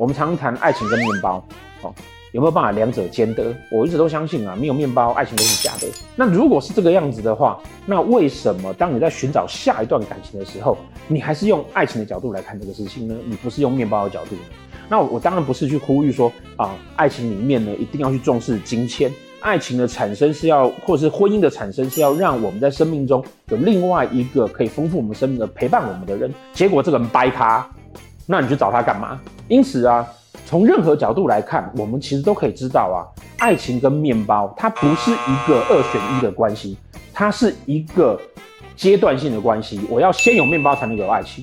我们常常谈爱情跟面包，哦，有没有办法两者兼得？我一直都相信啊，没有面包，爱情都是假的。那如果是这个样子的话，那为什么当你在寻找下一段感情的时候，你还是用爱情的角度来看这个事情呢？你不是用面包的角度呢？那我，当然不是去呼吁说啊，爱情里面呢一定要去重视金钱，爱情的产生是要，或是婚姻的产生是要让我们在生命中有另外一个可以丰富我们生命的陪伴我们的人。结果这个人掰咖。那你去找他干嘛？因此啊，从任何角度来看，我们其实都可以知道啊，爱情跟面包它不是一个二选一的关系，它是一个阶段性的关系。我要先有面包才能有爱情。